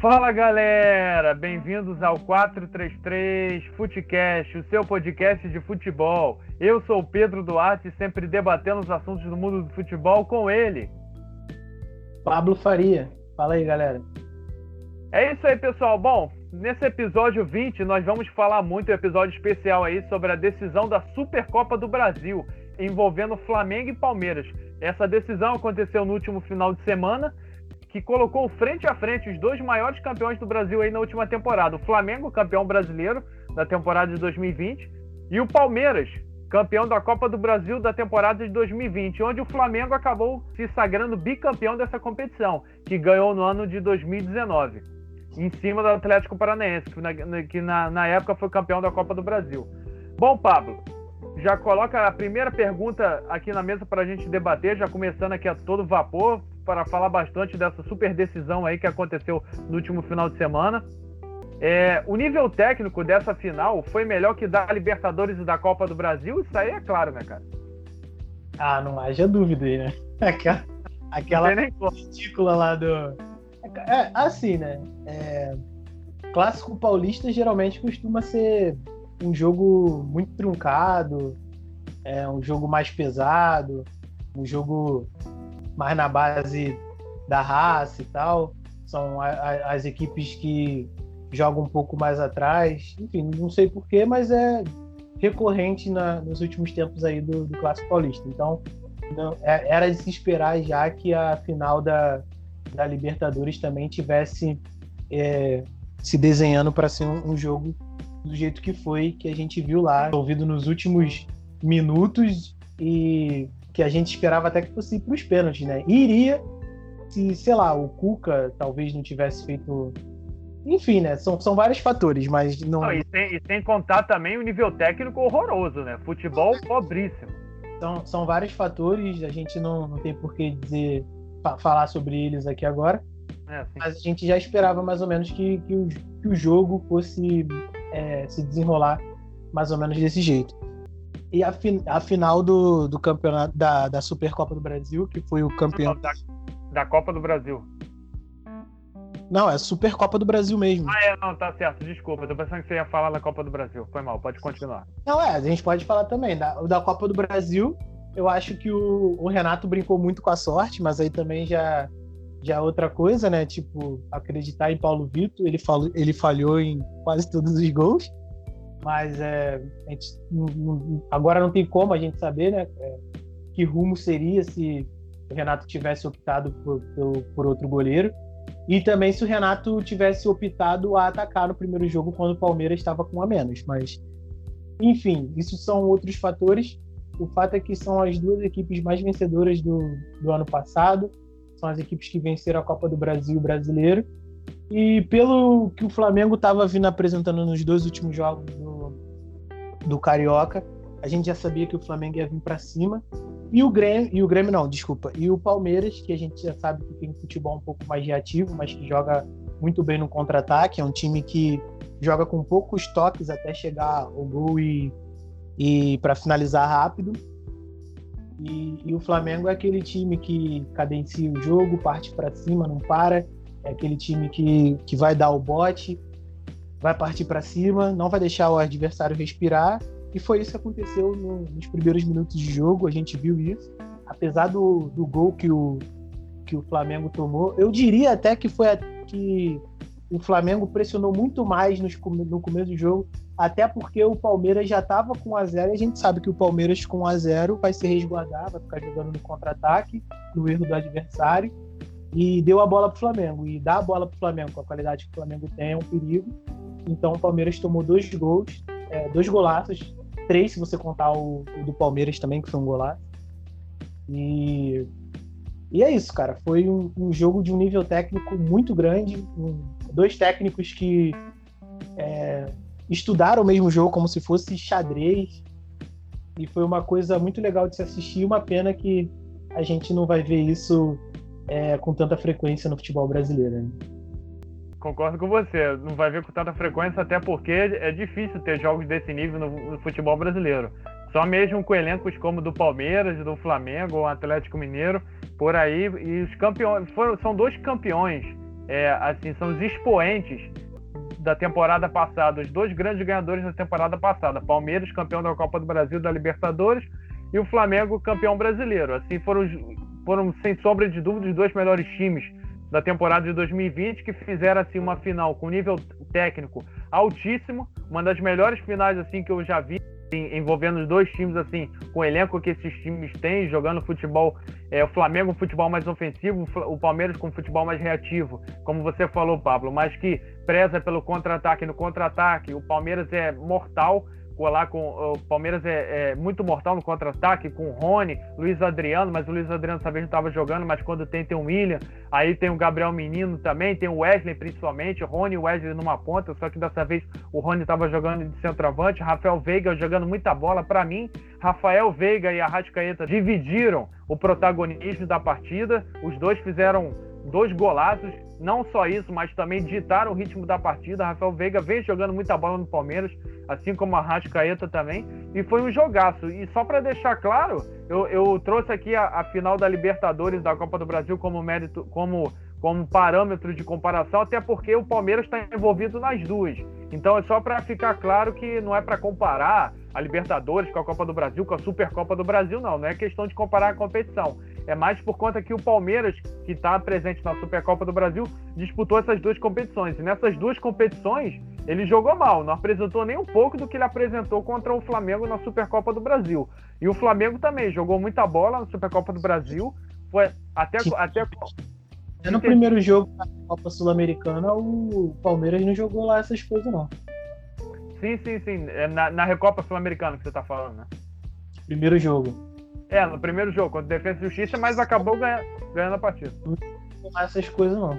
Fala galera, bem-vindos ao 433 Futecast, o seu podcast de futebol. Eu sou o Pedro Duarte, sempre debatendo os assuntos do mundo do futebol com ele. Pablo Faria. Fala aí, galera. É isso aí, pessoal. Bom, nesse episódio 20 nós vamos falar muito, um episódio especial aí sobre a decisão da Supercopa do Brasil, envolvendo Flamengo e Palmeiras. Essa decisão aconteceu no último final de semana que colocou frente a frente os dois maiores campeões do Brasil aí na última temporada. O Flamengo, campeão brasileiro da temporada de 2020, e o Palmeiras, campeão da Copa do Brasil da temporada de 2020, onde o Flamengo acabou se sagrando bicampeão dessa competição, que ganhou no ano de 2019, em cima do Atlético Paranaense, que na, que na, na época foi campeão da Copa do Brasil. Bom, Pablo, já coloca a primeira pergunta aqui na mesa para a gente debater, já começando aqui a todo vapor para falar bastante dessa super decisão aí que aconteceu no último final de semana. É, o nível técnico dessa final foi melhor que da Libertadores e da Copa do Brasil? Isso aí é claro, né, cara? Ah, não haja dúvida aí, né? Aquela, aquela ridícula lá do. É, assim, né? É, clássico paulista geralmente costuma ser um jogo muito truncado, é um jogo mais pesado, um jogo mais na base da raça e tal. São a, a, as equipes que jogam um pouco mais atrás. Enfim, não sei porquê, mas é recorrente na, nos últimos tempos aí do, do Clássico Paulista. Então, não, é, era de se esperar já que a final da, da Libertadores também tivesse é, se desenhando para ser um, um, jogo do jeito que foi, que a gente viu lá, ouvido nos últimos minutos e que a gente esperava até que fosse para os pênaltis, né? iria se, sei lá, o Cuca talvez não tivesse feito. Enfim, né? São, são vários fatores, mas não. não e, sem, e sem contar também o nível técnico horroroso, né? Futebol pobríssimo. São, são vários fatores, a gente não, não tem por que dizer, falar sobre eles aqui agora. É, mas a gente já esperava mais ou menos que, que, o, que o jogo fosse é, se desenrolar mais ou menos desse jeito. E a, fin a final do, do campeonato da, da Supercopa do Brasil, que foi o campeão. da, da Copa do Brasil. Não, é Supercopa do Brasil mesmo. Ah, é, não, tá certo, desculpa. Tô pensando que você ia falar da Copa do Brasil. Foi mal, pode continuar. Não, é, a gente pode falar também. Da, da Copa do Brasil, eu acho que o, o Renato brincou muito com a sorte, mas aí também já, já é outra coisa, né? Tipo, acreditar em Paulo Vitor, ele, falou, ele falhou em quase todos os gols mas é, gente, agora não tem como a gente saber né, é, que rumo seria se o Renato tivesse optado por, por, por, outro goleiro e também se o Renato tivesse optado a atacar no primeiro jogo quando o Palmeiras estava com a menos. Mas, enfim, isso são outros fatores. O fato é que são as duas equipes mais vencedoras do, do ano passado, são as equipes que venceram a Copa do Brasil e o Brasileiro. E pelo que o Flamengo estava vindo apresentando nos dois últimos jogos do, do Carioca, a gente já sabia que o Flamengo ia vir para cima. E o Grêmio, e o Grêmio não, desculpa. E o Palmeiras, que a gente já sabe que tem futebol um pouco mais reativo, mas que joga muito bem no contra-ataque, é um time que joga com poucos toques até chegar ao gol e, e para finalizar rápido. E, e, o Flamengo é aquele time que cadencia o jogo, parte para cima, não para é aquele time que, que vai dar o bote, vai partir para cima, não vai deixar o adversário respirar. E foi isso que aconteceu no, nos primeiros minutos de jogo, a gente viu isso. Apesar do, do gol que o, que o Flamengo tomou, eu diria até que foi a, que o Flamengo pressionou muito mais nos, no começo do jogo, até porque o Palmeiras já estava com a zero e a gente sabe que o Palmeiras com a zero vai se resguardar, vai ficar jogando no contra-ataque, no erro do adversário e deu a bola para o Flamengo. E dar a bola para o Flamengo com a qualidade que o Flamengo tem é um perigo. Então o Palmeiras tomou dois gols, é, dois golaços, três se você contar o, o, do Palmeiras também, que foi um golaço. E, e é isso, cara. Foi um, um jogo de um nível técnico muito grande. Um, dois técnicos que é, estudaram o mesmo jogo como se fosse xadrez. E foi uma coisa muito legal de se assistir. Uma pena que a gente não vai ver isso é, com tanta frequência no futebol brasileiro. Né? Concordo com você, não vai ver com tanta frequência, até porque é difícil ter jogos desse nível no, no futebol brasileiro. Só mesmo com elencos como do Palmeiras, do Flamengo, o Atlético Mineiro, por aí. E os campeões foram, são dois campeões é, assim, são os expoentes da temporada passada, os dois grandes ganhadores da temporada passada, Palmeiras campeão da Copa do Brasil, da Libertadores, e o Flamengo campeão brasileiro. Assim foram, foram sem sombra de dúvida os dois melhores times da temporada de 2020 que fizeram assim uma final com nível técnico altíssimo, uma das melhores finais assim que eu já vi envolvendo os dois times assim, com o elenco que esses times têm, jogando futebol, é, o Flamengo um futebol mais ofensivo, o Palmeiras com um futebol mais reativo, como você falou, Pablo, mas que preza pelo contra-ataque. No contra-ataque, o Palmeiras é mortal, lá com o Palmeiras é, é muito mortal no contra-ataque com o Rony, Luiz Adriano, mas o Luiz Adriano dessa vez não estava jogando, mas quando tem tem o William, aí tem o Gabriel Menino também, tem o Wesley principalmente, Rony e Wesley numa ponta, só que dessa vez o Rony estava jogando de centroavante, Rafael Veiga jogando muita bola para mim, Rafael Veiga e a Rascaeta dividiram o protagonismo da partida, os dois fizeram dois golaços, não só isso, mas também ditaram o ritmo da partida. Rafael Veiga vem jogando muita bola no Palmeiras, assim como a Rascaeta também, e foi um jogaço. E só para deixar claro, eu, eu, trouxe aqui a, a, final da Libertadores da Copa do Brasil como mérito, como, como parâmetro de comparação, até porque o Palmeiras está envolvido nas duas. Então é só para ficar claro que não é para comparar a Libertadores com a Copa do Brasil, com a Supercopa do Brasil, não. Não é questão de comparar a competição. É mais por conta que o Palmeiras, que está presente na Supercopa do Brasil, disputou essas duas competições. E nessas duas competições, ele jogou mal, não apresentou nem um pouco do que ele apresentou contra o Flamengo na Supercopa do Brasil. E o Flamengo também jogou muita bola na Supercopa do Brasil. Foi até. até... No primeiro jogo da Copa Sul-Americana, o Palmeiras não jogou lá essas coisas, não. Sim, sim, sim. É na, na Recopa Sul-Americana que você tá falando, né? Primeiro jogo. É, no primeiro jogo, contra Defesa e Justiça, mas acabou ganha, ganhando a partida. Não essas coisas, não.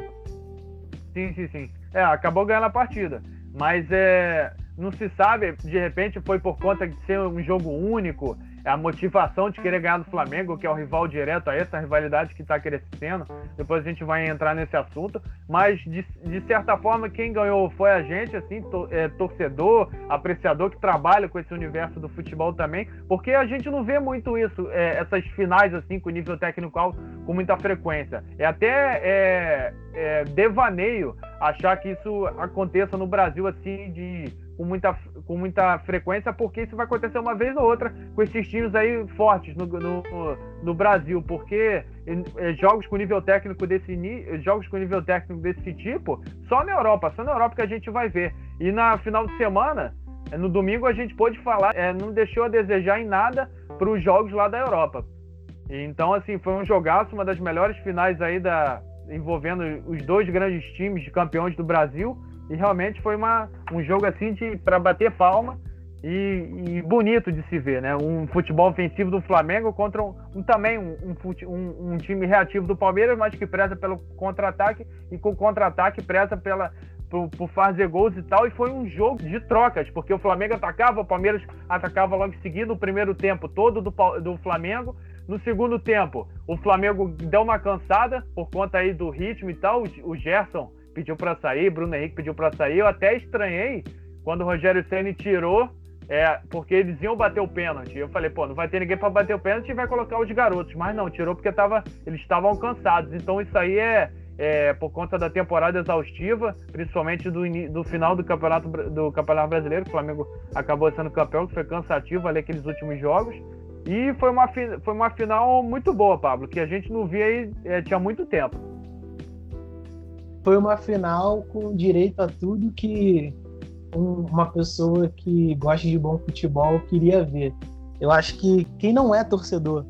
Sim, sim, sim. É, acabou ganhando a partida. Mas é, não se sabe, de repente foi por conta de ser um jogo único, é a motivação de querer ganhar do Flamengo, que é o rival direto a essa rivalidade que está crescendo. Depois a gente vai entrar nesse assunto. Mas, de, de certa forma, quem ganhou foi a gente, assim, to, é, torcedor, apreciador que trabalha com esse universo do futebol também, porque a gente não vê muito isso, é, essas finais, assim, com nível técnico alto, com muita frequência. É até é, é devaneio achar que isso aconteça no Brasil, assim, de com muita, com muita frequência, porque isso vai acontecer uma vez ou outra com esses times aí fortes no, no, no Brasil, porque é, jogos com nível técnico desse jogos com nível técnico desse tipo, só na Europa, só na Europa que a gente vai ver. E na final de semana, é, no domingo a gente pôde falar, é, não deixou a desejar em nada para os jogos lá da Europa. Então, assim, foi um jogaço, uma das melhores finais aí da envolvendo os dois grandes times de campeões do Brasil. E realmente foi uma, um jogo assim de para bater palma e, e, bonito de se ver, né? Um futebol ofensivo do Flamengo contra um, um também um, um, um, time reativo do Palmeiras, mas que preza pelo contra-ataque e com contra-ataque preza pela por, por, fazer gols e tal. E foi um jogo de trocas, porque o Flamengo atacava, o Palmeiras atacava logo em seguida o primeiro tempo todo do, do Flamengo. No segundo tempo, o Flamengo deu uma cansada por conta aí do ritmo e tal. O Gerson pediu para sair, Bruno Henrique pediu para sair. Eu até estranhei quando o Rogério Ceni tirou, é, porque eles iam bater o pênalti. Eu falei, pô, não vai ter ninguém para bater o pênalti e vai colocar os garotos. Mas não, tirou porque tava, eles estavam cansados. Então isso aí é, é, por conta da temporada exaustiva, principalmente do, do final do campeonato, do campeonato brasileiro. O Flamengo acabou sendo campeão, que foi cansativo ali aqueles últimos jogos. E foi uma, foi uma final muito boa, Pablo, que a gente não via aí é, tinha muito tempo foi uma final com direito a tudo que um, uma pessoa que gosta de bom futebol queria ver. Eu acho que quem não é torcedor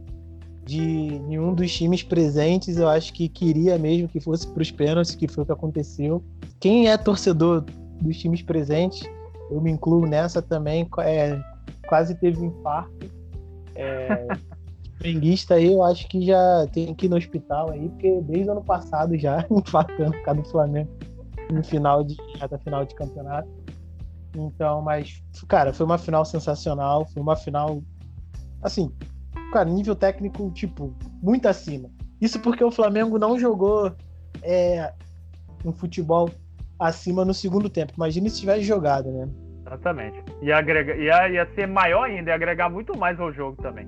de nenhum dos times presentes, eu acho que queria mesmo que fosse para os pênaltis, que foi o que aconteceu. Quem é torcedor dos times presentes, eu me incluo nessa também, é, quase teve um infarto. É, Flamenguista aí, eu acho que já tem que ir no hospital aí, porque desde o ano passado já infartando por causa do Flamengo no final de reta final de campeonato. Então, mas, cara, foi uma final sensacional, foi uma final assim, cara, nível técnico, tipo, muito acima. Isso porque o Flamengo não jogou é, um futebol acima no segundo tempo. Imagina se tivesse jogado, né? Exatamente. Ia, agrega, ia, ia ser maior ainda, ia agregar muito mais ao jogo também.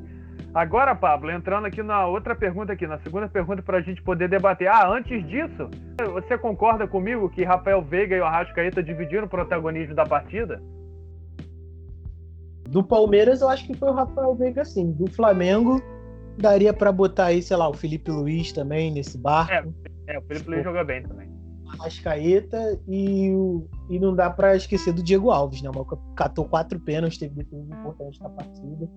Agora, Pablo, entrando aqui na outra pergunta aqui, na segunda pergunta para a gente poder debater. Ah, antes disso, você concorda comigo que Rafael Veiga e o Arrascaeta dividiram o protagonismo da partida? Do Palmeiras, eu acho que foi o Rafael Veiga, sim. Do Flamengo, daria para botar aí, sei lá, o Felipe Luiz também nesse barco. É, é o Felipe Luiz joga bem também. Arrascaeta e, e não dá para esquecer do Diego Alves, né? O catou quatro pênaltis, teve defesas importantes na partida.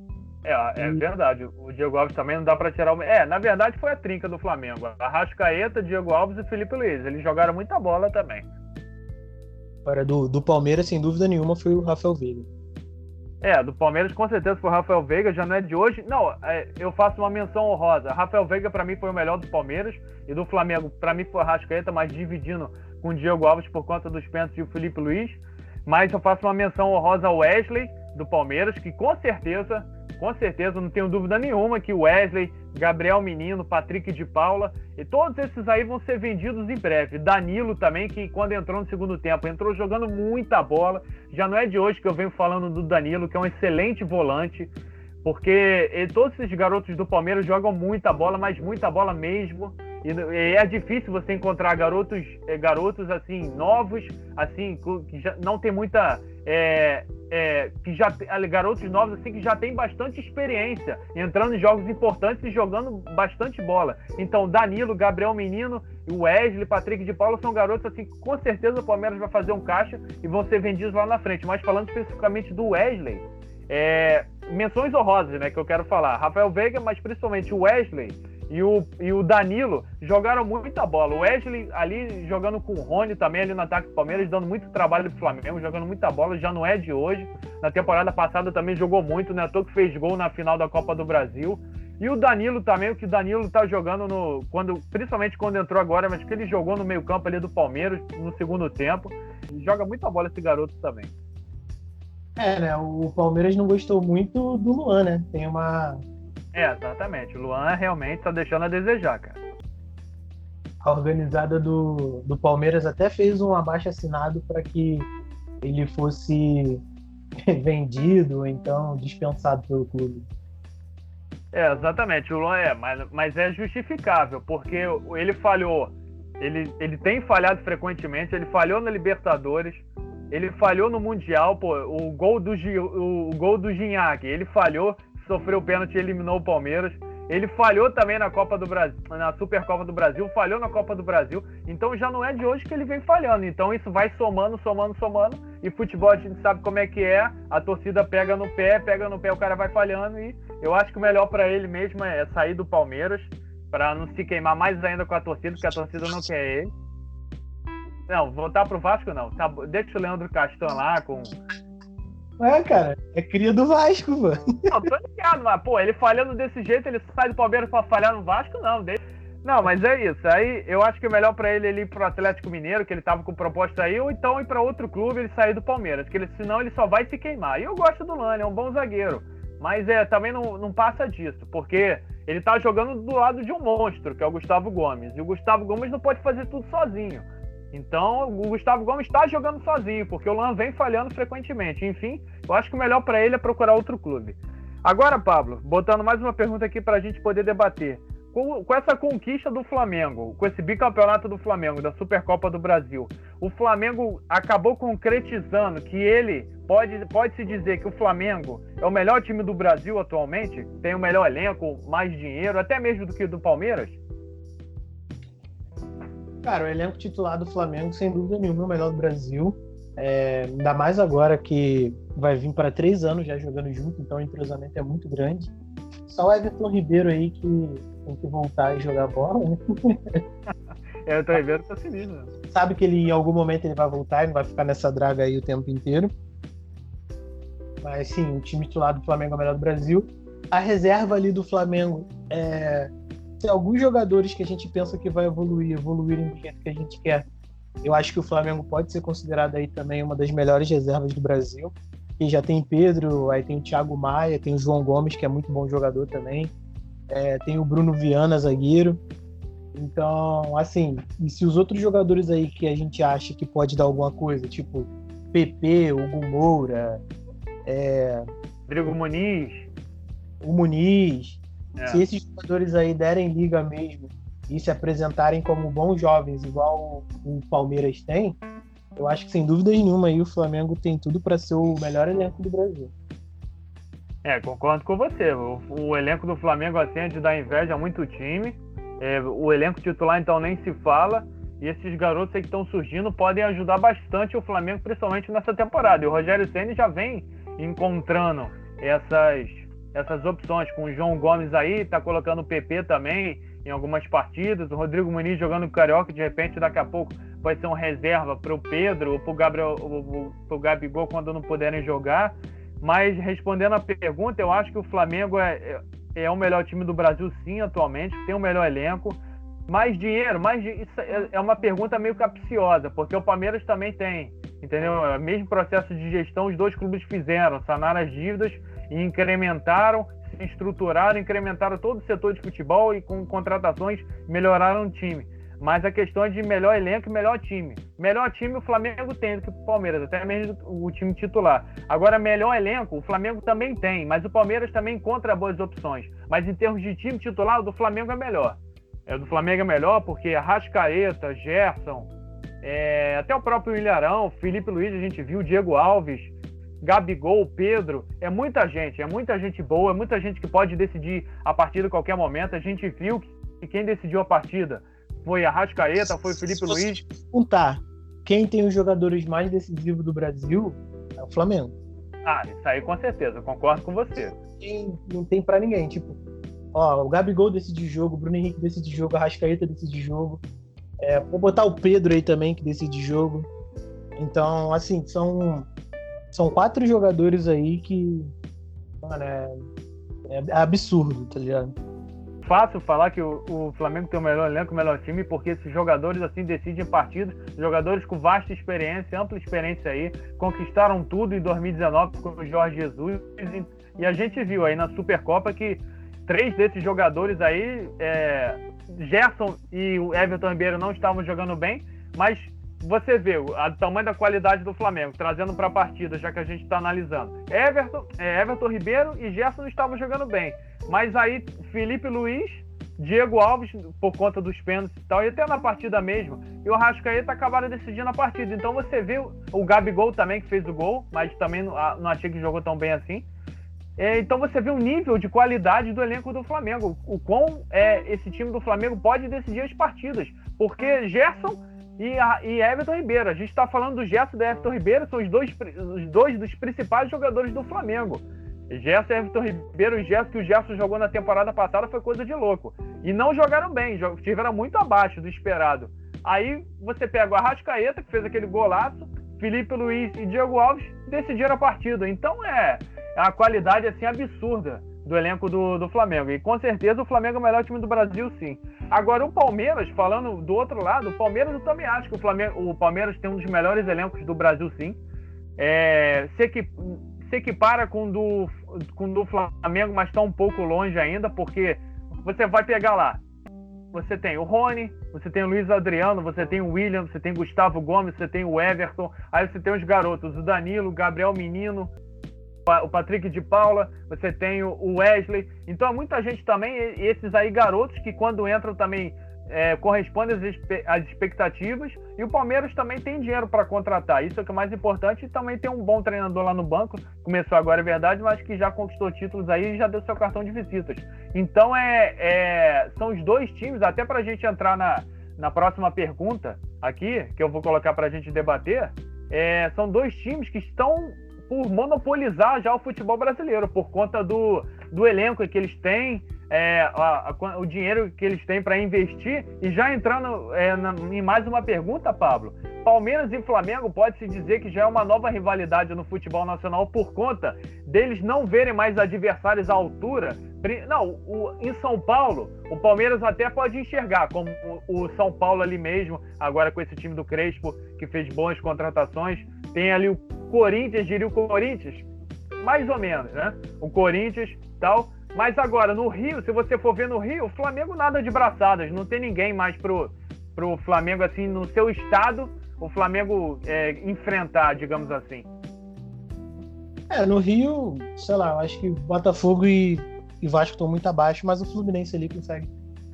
É, é verdade. O Diego Alves também não dá para tirar o. É, na verdade foi a trinca do Flamengo. Arrascaeta, Diego Alves e Felipe Luiz. Eles jogaram muita bola também. Para do, do Palmeiras, sem dúvida nenhuma, foi o Rafael Veiga. É, do Palmeiras com certeza foi o Rafael Veiga, já não é de hoje. Não, é, eu faço uma menção honrosa. Rafael Veiga para mim foi o melhor do Palmeiras e do Flamengo para mim foi o Arrascaeta, mas dividindo com o Diego Alves por conta dos pênaltis e o Felipe Luiz. Mas eu faço uma menção honrosa ao Wesley do Palmeiras, que com certeza com certeza, não tenho dúvida nenhuma que Wesley, Gabriel Menino, Patrick de Paula e todos esses aí vão ser vendidos em breve. Danilo também, que quando entrou no segundo tempo, entrou jogando muita bola. Já não é de hoje que eu venho falando do Danilo, que é um excelente volante, porque todos esses garotos do Palmeiras jogam muita bola, mas muita bola mesmo. E, é difícil você encontrar garotos, é, garotos assim novos, assim que já não tem muita é, é, que já garotos novos assim que já tem bastante experiência entrando em jogos importantes e jogando bastante bola. Então Danilo, Gabriel Menino, Wesley, Patrick de Paulo são garotos assim que com certeza o Palmeiras vai fazer um caixa e vão ser vendidos lá na frente. Mas falando especificamente do Wesley, é, menções honrosas, né, que eu quero falar. Rafael Veiga, mas principalmente o Wesley e o, e o Danilo jogaram muita bola. O Wesley ali jogando com o Rony também ali no ataque do Palmeiras, dando muito trabalho pro Flamengo, jogando muita bola, já não é de hoje. Na temporada passada também jogou muito, né? Tô que fez gol na final da Copa do Brasil. E o Danilo também, o que o Danilo tá jogando no. Quando, principalmente quando entrou agora, mas que ele jogou no meio-campo ali do Palmeiras no segundo tempo. Joga muita bola esse garoto também. É, né? O Palmeiras não gostou muito do Luan, né? Tem uma, é, exatamente. O Luan realmente tá deixando a desejar, cara. A organizada do, do Palmeiras até fez um abaixo assinado para que ele fosse vendido ou então dispensado pelo clube. É, exatamente. O Luan é, mas, mas é justificável, porque ele falhou. Ele, ele tem falhado frequentemente, ele falhou na Libertadores, ele falhou no Mundial, pô, o gol do, o, o gol do Gignac, ele falhou sofreu pênalti e eliminou o Palmeiras. Ele falhou também na Copa do Brasil, na Supercopa do Brasil, falhou na Copa do Brasil. Então já não é de hoje que ele vem falhando. Então isso vai somando, somando, somando. E futebol a gente sabe como é que é. A torcida pega no pé, pega no pé, o cara vai falhando. E eu acho que o melhor para ele mesmo é sair do Palmeiras para não se queimar mais ainda com a torcida, porque a torcida não quer ele. Não, voltar pro Vasco não. Tá, deixa o Leandro Castan lá com é, cara, é cria do Vasco, mano. Não, tô ligado, mas, pô, ele falhando desse jeito, ele sai do Palmeiras pra falhar no Vasco, não. Não, mas é isso. Aí eu acho que é melhor para ele, ele ir pro Atlético Mineiro, que ele tava com proposta aí, ou então ir para outro clube ele sair do Palmeiras, que ele, senão ele só vai se queimar. E eu gosto do Lani, é um bom zagueiro. Mas é, também não, não passa disso, porque ele tá jogando do lado de um monstro, que é o Gustavo Gomes. E o Gustavo Gomes não pode fazer tudo sozinho. Então, o Gustavo Gomes está jogando sozinho, porque o Lan vem falhando frequentemente. Enfim, eu acho que o melhor para ele é procurar outro clube. Agora, Pablo, botando mais uma pergunta aqui para a gente poder debater. Com, com, essa conquista do Flamengo, com esse bicampeonato do Flamengo, da Supercopa do Brasil, o Flamengo acabou concretizando que ele pode, pode se dizer que o Flamengo é o melhor time do Brasil atualmente, tem o melhor elenco, mais dinheiro, até mesmo do que o do Palmeiras? Cara, o elenco titular do Flamengo, sem dúvida nenhuma, é o melhor do Brasil. É, ainda mais agora que vai vir para três anos já jogando junto, então o entrosamento é muito grande. Só o Everton Ribeiro aí que tem que voltar e jogar bola, né? É, Everton Ribeiro tá sinistro. Sabe que ele em algum momento ele vai voltar e não vai ficar nessa draga aí o tempo inteiro. Mas sim, o time titular do Flamengo é o melhor do Brasil. A reserva ali do Flamengo é se alguns jogadores que a gente pensa que vai evoluir, evoluírem do jeito que a gente quer, eu acho que o Flamengo pode ser considerado aí também uma das melhores reservas do Brasil. E já tem Pedro, aí tem o Thiago Maia, tem o João Gomes, que é muito bom jogador também. É, tem o Bruno Viana, zagueiro. Então, assim, e se os outros jogadores aí que a gente acha que pode dar alguma coisa, tipo PP, Hugo Moura, é, Rodrigo Muniz, o Muniz, É. Se esses jogadores aí derem liga mesmo e se apresentarem como bons jovens, igual o Palmeiras tem, eu acho que sem dúvida nenhuma aí o Flamengo tem tudo para ser o melhor elenco do Brasil. É, concordo com você. O, o elenco do Flamengo assim é dar inveja a muito time. É, o elenco titular então nem se fala. E esses garotos aí que estão surgindo podem ajudar bastante o Flamengo, principalmente nessa temporada. E o Rogério Ceni já vem encontrando essas, essas opções. Com o João Gomes aí, tá colocando o PP também em algumas partidas. O Rodrigo Muniz jogando Carioca, de repente, daqui a pouco vai ser um reserva para o Pedro ou para o Gabriel, pro Gabigol quando não puderem jogar. Mas respondendo a pergunta, eu acho que o Flamengo é, é, é o melhor time do Brasil, sim, atualmente, tem o melhor elenco. Mais dinheiro, mais isso é, é uma pergunta meio capciosa, porque o Palmeiras também tem, entendeu? É o mesmo processo de gestão os dois clubes fizeram, sanaram as dívidas e incrementaram, se estruturaram, incrementaram todo o setor de futebol e com contratações melhoraram o time. Mas a questão é de melhor elenco e melhor time. Melhor time o Flamengo tem do que o Palmeiras, até mesmo o time titular. Agora, melhor elenco, o Flamengo também tem, mas o Palmeiras também encontra boas opções. Mas em termos de time titular, o do Flamengo é melhor. É, do Flamengo é melhor porque Arrascaeta, Gerson, é, até o próprio Ilharão, Felipe Luiz, a gente viu, Diego Alves, Gabigol, Pedro, é muita gente, é muita gente boa, é muita gente que pode decidir a partida a qualquer momento. A gente viu que quem decidiu a partida foi a Rascaeta, foi o Felipe Se Luiz. Perguntar quem tem os jogadores mais decisivos do Brasil é o Flamengo. Ah, isso aí com certeza, concordo com você. Tem, não tem para ninguém, tipo, ó, o Gabigol decide jogo, o Bruno Henrique decide jogo, a Rascaeta decide jogo. É, vou botar o Pedro aí também que decide jogo. Então, assim, são são quatro jogadores aí que mano, é, é absurdo, tá ligado? fácil falar que o, o, Flamengo tem o melhor elenco, o melhor time, porque esses jogadores assim decidem partidas, jogadores com vasta experiência, ampla experiência aí, conquistaram tudo em 2019 com o Jorge Jesus e, e a gente viu aí na Supercopa que três desses jogadores aí, é, Gerson e o Everton Ribeiro não estavam jogando bem, mas você vê o tamanho da qualidade do Flamengo, trazendo para a partida, já que a gente está analisando. Everton, é, Everton Ribeiro e Gerson estavam jogando bem. Mas aí, Felipe Luiz, Diego Alves, por conta dos pênaltis e tal, e até na partida mesmo, e o Arrascaeta acabaram decidindo a partida. Então você vê o Gabigol também, que fez o gol, mas também não, não achei que jogou tão bem assim. É, então você vê o nível de qualidade do elenco do Flamengo, o quão é, esse time do Flamengo pode decidir as partidas. Porque Gerson e, a, e Everton Ribeiro, a gente está falando do Gerson e do Everton Ribeiro, são os dois, os dois dos principais jogadores do Flamengo. Gerson e Everton Ribeiro, o Gerson que o Gerson jogou na temporada passada foi coisa de louco. E não jogaram bem, estiveram muito abaixo do esperado. Aí você pega o Arrascaeta, que fez aquele golaço, Felipe Luiz e Diego Alves decidiram a partida. Então é, é qualidade assim absurda do elenco do, do Flamengo. E com certeza o Flamengo é o melhor time do Brasil, sim. Agora o Palmeiras, falando do outro lado, o Palmeiras eu também acho que o, Flamengo, o Palmeiras tem um dos melhores elencos do Brasil, sim. É, se, equip, se equipara com do, com do Flamengo, mas está um pouco longe ainda, porque você vai pegar lá. Você tem o Rony, você tem o Luiz Adriano, você tem o William, você tem o Gustavo Gomes, você tem o Everton, aí você tem os garotos, o Danilo, o Gabriel Menino, o Patrick de Paula, você tem o Wesley. Então, muita gente também, esses aí garotos que quando entram também é, correspondem às expectativas. E o Palmeiras também tem dinheiro para contratar. Isso é o que é mais importante. E também tem um bom treinador lá no banco. Começou agora, é verdade, mas que já conquistou títulos aí e já deu seu cartão de visitas. Então, é, é são os dois times, até para a gente entrar na, na próxima pergunta aqui, que eu vou colocar para a gente debater. É, são dois times que estão por monopolizar já o futebol brasileiro, por conta do, do elenco que eles têm, é, a, a, o dinheiro que eles têm para investir. E já entrando é, na, em mais uma pergunta, Pablo: Palmeiras e Flamengo pode-se dizer que já é uma nova rivalidade no futebol nacional por conta deles não verem mais adversários à altura. Não, o, em São Paulo, o Palmeiras até pode enxergar, como o, o São Paulo ali mesmo, agora com esse time do Crespo, que fez boas contratações. Tem ali o Corinthians, diria o Corinthians, mais ou menos, né? O Corinthians tal. Mas agora, no Rio, se você for ver no Rio, o Flamengo nada de braçadas, não tem ninguém mais pro, pro Flamengo, assim, no seu estado, o Flamengo é, enfrentar, digamos assim. É, no Rio, sei lá, eu acho que Botafogo e, e Vasco estão muito abaixo, mas o Fluminense ali consegue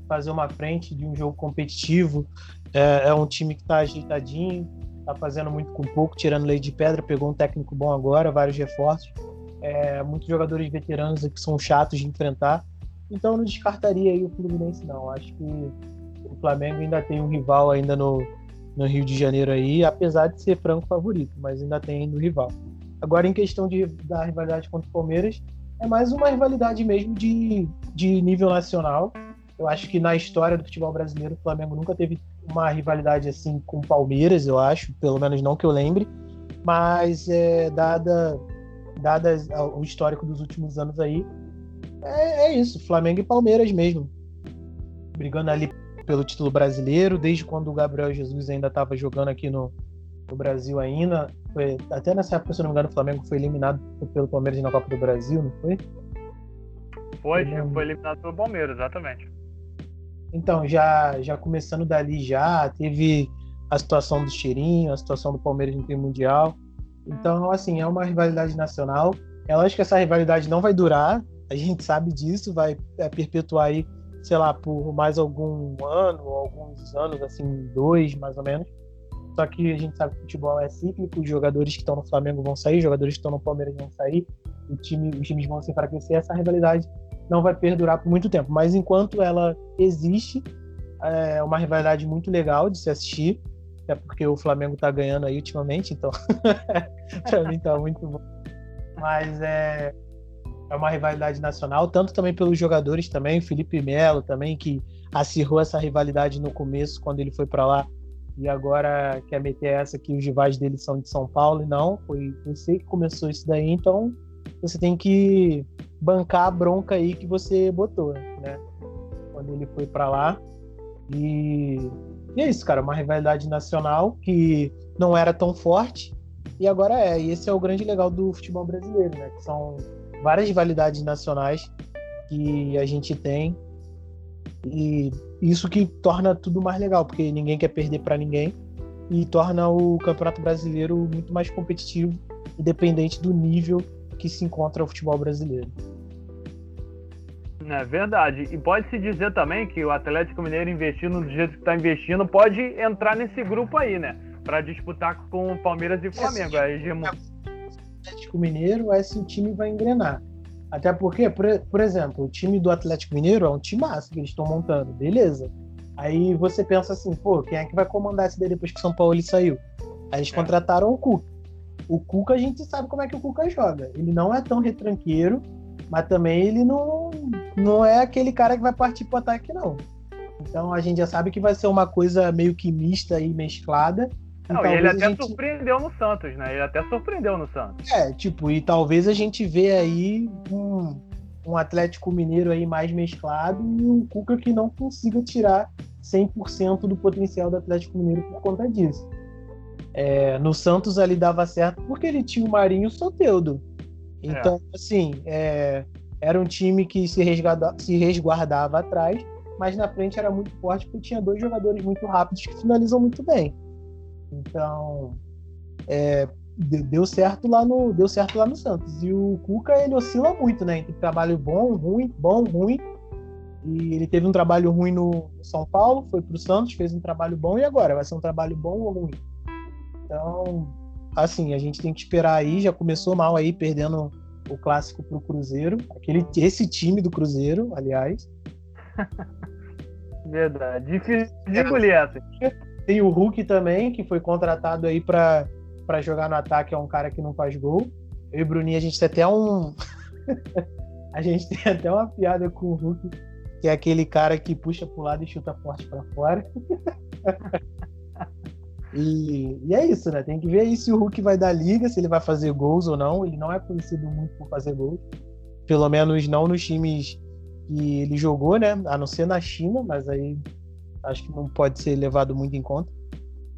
fazer uma frente de um jogo competitivo. É, é um time que está ajeitadinho, está fazendo muito com pouco, tirando lei de pedra, pegou um técnico bom agora, vários reforços. É, muitos jogadores veteranos que são chatos de enfrentar. Então não descartaria aí o Fluminense, não. Acho que o Flamengo ainda tem um rival ainda no, no Rio de Janeiro aí, apesar de ser franco favorito, mas ainda tem ainda rival. Agora, em questão de, da rivalidade contra o Palmeiras, é mais uma rivalidade mesmo de, de nível nacional. Eu acho que na história do futebol brasileiro, o Flamengo nunca teve uma rivalidade assim com o Palmeiras, eu acho, pelo menos não que eu lembre, mas é, dada, dada o histórico dos últimos anos aí, é, é isso, Flamengo e Palmeiras mesmo, brigando ali pelo título brasileiro, desde quando o Gabriel Jesus ainda estava jogando aqui no, no Brasil ainda, foi, até nessa época, se não me engano, o Flamengo foi eliminado pelo Palmeiras na Copa do Brasil, não foi? Foi, foi eliminado pelo Palmeiras, exatamente. Então, já, já começando dali já, teve a situação do Cheirinho, a situação do Palmeiras no mundial. Então, assim, é uma rivalidade nacional. É lógico que essa rivalidade não vai durar, a gente sabe disso, vai é, perpetuar aí, sei lá, por mais algum ano, alguns anos, assim, dois mais ou menos. Só que a gente sabe que o futebol é cíclico, os jogadores que estão no Flamengo vão sair, os jogadores que estão no Palmeiras vão sair, o time, os times vão se enfraquecer, essa rivalidade não vai perdurar por muito tempo. Mas enquanto ela existe, é uma rivalidade muito legal de se assistir, é porque o Flamengo tá ganhando aí ultimamente, então para mim tá muito bom. Mas é, é uma rivalidade nacional, tanto também pelos jogadores também, Felipe Melo também, que acirrou essa rivalidade no começo, quando ele foi para lá, e agora quer meter essa que os rivais dele são de São Paulo, e não, foi você que começou isso daí, então você tem que bancar a bronca aí que você botou, né? Quando ele foi para lá. E... e é isso, cara, uma rivalidade nacional que não era tão forte e agora é. E esse é o grande legal do futebol brasileiro, né? Que são várias rivalidades nacionais que a gente tem e isso que torna tudo mais legal, porque ninguém quer perder para ninguém e torna o Campeonato Brasileiro muito mais competitivo, independente do nível que se encontra o futebol brasileiro. É verdade. E pode-se dizer também que o Atlético Mineiro investindo do jeito que está investindo pode entrar nesse grupo aí, né? Para disputar com o Palmeiras e o Flamengo. É, o Atlético Mineiro, esse time vai engrenar. Até porque, por, por exemplo, o time do Atlético Mineiro é um time massa que eles estão montando, beleza. Aí você pensa assim, pô, quem é que vai comandar esse daí depois que o São Paulo saiu? Aí eles é. contrataram o Cuca. O Cuca, a gente sabe como é que o Cuca joga. Ele não é tão retranqueiro, mas também ele não, não é aquele cara que vai partir pro ataque, não. Então a gente já sabe que vai ser uma coisa meio que mista e mesclada. Não, e ele até gente... surpreendeu no Santos, né? Ele até surpreendeu no Santos. É, tipo, e talvez a gente vê aí um, um Atlético Mineiro aí mais mesclado e um Cuca que não consiga tirar 100% do potencial do Atlético Mineiro por conta disso. É, no Santos ali dava certo porque ele tinha o Marinho Soteudo. Então, é. assim, é, era um time que se, resguarda, se resguardava atrás, mas na frente era muito forte porque tinha dois jogadores muito rápidos que finalizam muito bem. Então, é, deu certo lá no deu certo lá no Santos. E o Cuca ele oscila muito, né? Entre trabalho bom, ruim, bom, ruim. E ele teve um trabalho ruim no São Paulo, foi para o Santos, fez um trabalho bom e agora vai ser um trabalho bom ou ruim? Então, assim, a gente tem que esperar aí, já começou mal aí, perdendo o clássico pro Cruzeiro, aquele, esse time do Cruzeiro, aliás. Verdade, difícil de engolir essa. Tem o Hulk também, que foi contratado aí para jogar no ataque, é um cara que não faz gol. Eu e o Bruninho, a gente tem até um. a gente tem até uma piada com o Hulk, que é aquele cara que puxa pro lado e chuta forte para fora. E, e, é isso, né? Tem que ver aí se o Hulk vai dar liga, se ele vai fazer gols ou não. Ele não é conhecido muito por fazer gols. Pelo menos não nos times que ele jogou, né? A não ser na China, mas aí acho que não pode ser levado muito em conta.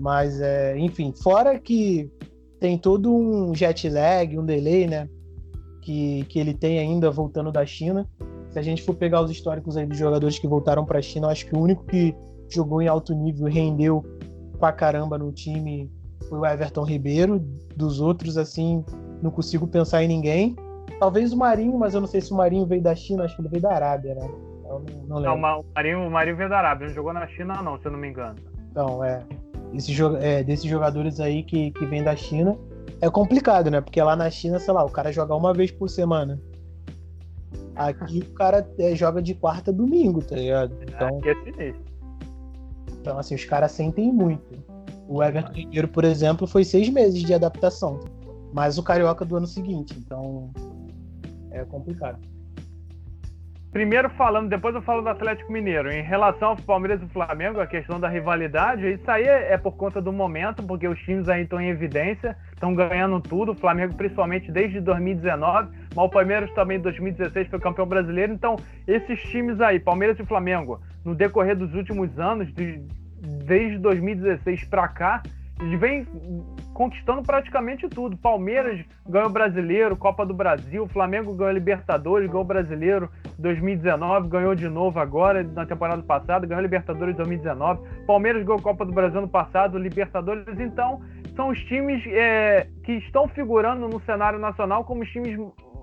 Mas, é, enfim, fora que tem todo um jet lag, um delay, né? Que, que ele tem ainda voltando da China. Se a gente for pegar os históricos aí dos jogadores que voltaram para a China, acho que o único que jogou em alto nível rendeu pra caramba no time foi o Everton Ribeiro. Dos outros, assim, não consigo pensar em ninguém. Talvez o Marinho, mas eu não sei se o Marinho veio da China, acho que ele veio da Arábia, né? Eu não, não, não o, Marinho, o Marinho veio da Arábia, não jogou na China, não, se eu não me engano. Então, é. Esse, é desses jogadores aí que, que vêm da China, é complicado, né? Porque lá na China, sei lá, o cara joga uma vez por semana. Aqui o cara é, joga de quarta a domingo, tá ligado? Então, Aqui é sinistro. Então, assim, os caras sentem muito. O Everton Ribeiro, por exemplo, foi seis meses de adaptação. Mas o Carioca do ano seguinte. Então, é complicado. Primeiro falando, depois eu falo do Atlético Mineiro. Em relação ao Palmeiras e Flamengo, a questão da rivalidade, isso aí é por conta do momento, porque os times aí estão em evidência, estão ganhando tudo. O Flamengo principalmente desde 2019, mas o Palmeiras também em 2016 foi campeão brasileiro. Então, esses times aí, Palmeiras e Flamengo, no decorrer dos últimos anos, de, desde 2016 para cá, eles vêm conquistando praticamente tudo. Palmeiras ganhou Brasileiro, Copa do Brasil, Flamengo ganhou Libertadores, ganhou Brasileiro 2019, ganhou de novo agora na temporada passada, ganhou Libertadores 2019. Palmeiras ganhou Copa do Brasil ano passado, Libertadores. Então, são os times é, que estão figurando no cenário nacional como os times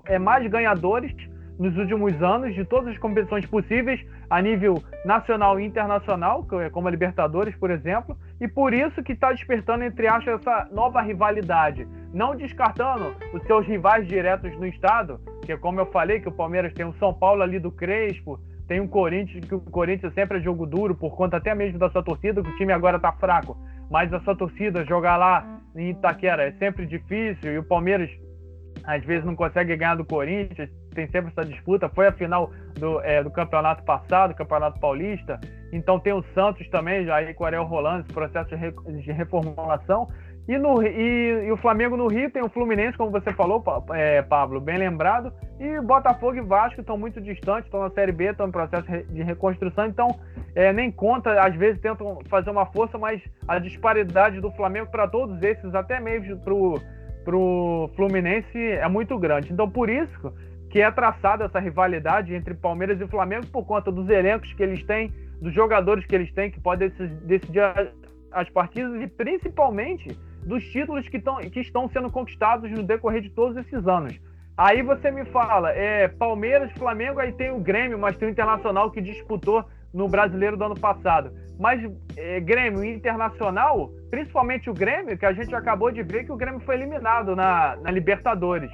é, mais ganhadores nos últimos anos de todas as competições possíveis a nível nacional e internacional, é como a Libertadores, por exemplo, e por isso que está despertando, entre aspas, essa nova rivalidade. Não descartando os seus rivais diretos no estado, que é como eu falei, que o Palmeiras tem o São Paulo ali do Crespo, tem o Corinthians, que o Corinthians sempre é jogo duro, por conta até mesmo da sua torcida, que o time agora está fraco, mas a sua torcida jogar lá em Itaquera é sempre difícil, e o Palmeiras às vezes não consegue ganhar do Corinthians, tem sempre essa disputa. Foi a final do, é, do campeonato passado, campeonato paulista. Então tem o Santos também, já aí com o Ariel Rolando, esse processo de, re, de reformulação. E, no, e, e, o Flamengo no Rio tem o Fluminense, como você falou, é, Pablo, bem lembrado. E Botafogo e Vasco estão muito distantes, estão na Série B, estão em processo de reconstrução. Então, é, nem conta, às vezes tentam fazer uma força, mas a disparidade do Flamengo para todos esses, até mesmo para o Fluminense, é muito grande. Então, por isso que é traçada essa rivalidade entre Palmeiras e Flamengo por conta dos elencos que eles têm, dos jogadores que eles têm, que podem decidir as partidas e principalmente dos títulos que, tão, que estão sendo conquistados no decorrer de todos esses anos. Aí você me fala, é Palmeiras, Flamengo, aí tem o Grêmio, mas tem o Internacional que disputou no Brasileiro do ano passado. Mas é, Grêmio Internacional, principalmente o Grêmio, que a gente acabou de ver que o Grêmio foi eliminado na, na Libertadores.